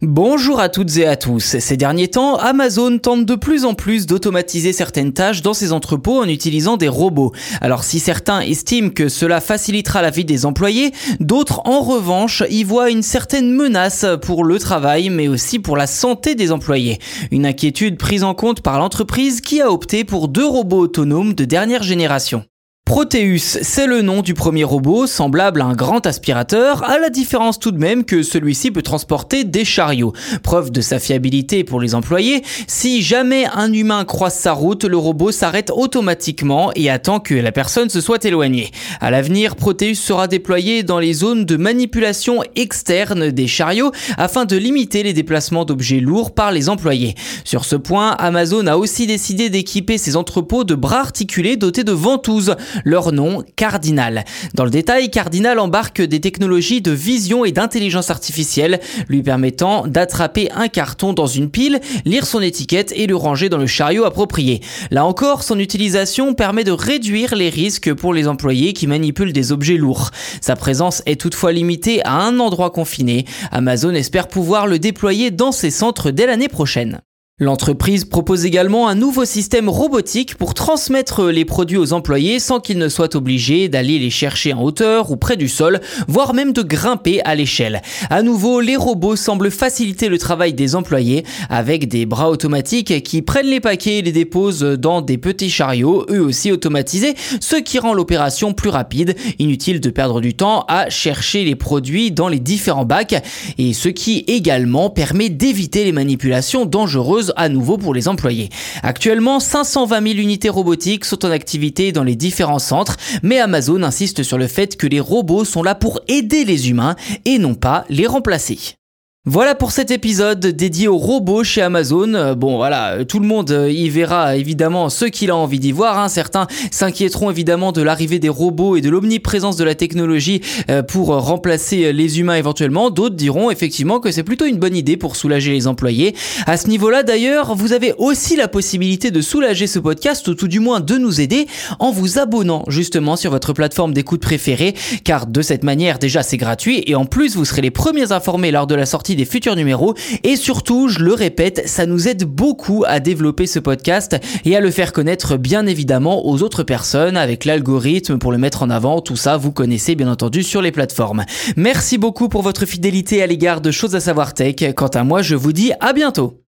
Bonjour à toutes et à tous. Ces derniers temps, Amazon tente de plus en plus d'automatiser certaines tâches dans ses entrepôts en utilisant des robots. Alors si certains estiment que cela facilitera la vie des employés, d'autres en revanche y voient une certaine menace pour le travail mais aussi pour la santé des employés. Une inquiétude prise en compte par l'entreprise qui a opté pour deux robots autonomes de dernière génération. Proteus, c'est le nom du premier robot, semblable à un grand aspirateur, à la différence tout de même que celui-ci peut transporter des chariots. Preuve de sa fiabilité pour les employés, si jamais un humain croise sa route, le robot s'arrête automatiquement et attend que la personne se soit éloignée. À l'avenir, Proteus sera déployé dans les zones de manipulation externe des chariots afin de limiter les déplacements d'objets lourds par les employés. Sur ce point, Amazon a aussi décidé d'équiper ses entrepôts de bras articulés dotés de ventouses leur nom Cardinal. Dans le détail, Cardinal embarque des technologies de vision et d'intelligence artificielle, lui permettant d'attraper un carton dans une pile, lire son étiquette et le ranger dans le chariot approprié. Là encore, son utilisation permet de réduire les risques pour les employés qui manipulent des objets lourds. Sa présence est toutefois limitée à un endroit confiné. Amazon espère pouvoir le déployer dans ses centres dès l'année prochaine. L'entreprise propose également un nouveau système robotique pour transmettre les produits aux employés sans qu'ils ne soient obligés d'aller les chercher en hauteur ou près du sol, voire même de grimper à l'échelle. À nouveau, les robots semblent faciliter le travail des employés avec des bras automatiques qui prennent les paquets et les déposent dans des petits chariots, eux aussi automatisés, ce qui rend l'opération plus rapide. Inutile de perdre du temps à chercher les produits dans les différents bacs et ce qui également permet d'éviter les manipulations dangereuses à nouveau pour les employés. Actuellement, 520 000 unités robotiques sont en activité dans les différents centres, mais Amazon insiste sur le fait que les robots sont là pour aider les humains et non pas les remplacer. Voilà pour cet épisode dédié aux robots chez Amazon. Euh, bon voilà, euh, tout le monde euh, y verra évidemment ce qu'il a envie d'y voir. Hein. Certains s'inquiéteront évidemment de l'arrivée des robots et de l'omniprésence de la technologie pour remplacer les humains éventuellement. D'autres diront effectivement que c'est plutôt une bonne idée pour soulager les employés. À ce niveau-là d'ailleurs, vous avez aussi la possibilité de soulager ce podcast ou tout du moins de nous aider en vous abonnant justement sur votre plateforme d'écoute préférée car de cette manière déjà c'est gratuit et en plus vous serez les premiers informés lors de la sortie des futurs numéros. Et surtout, je le répète, ça nous aide beaucoup à développer ce podcast et à le faire connaître bien évidemment aux autres personnes avec l'algorithme pour le mettre en avant. Tout ça, vous connaissez bien entendu sur les plateformes. Merci beaucoup pour votre fidélité à l'égard de choses à savoir tech. Quant à moi, je vous dis à bientôt.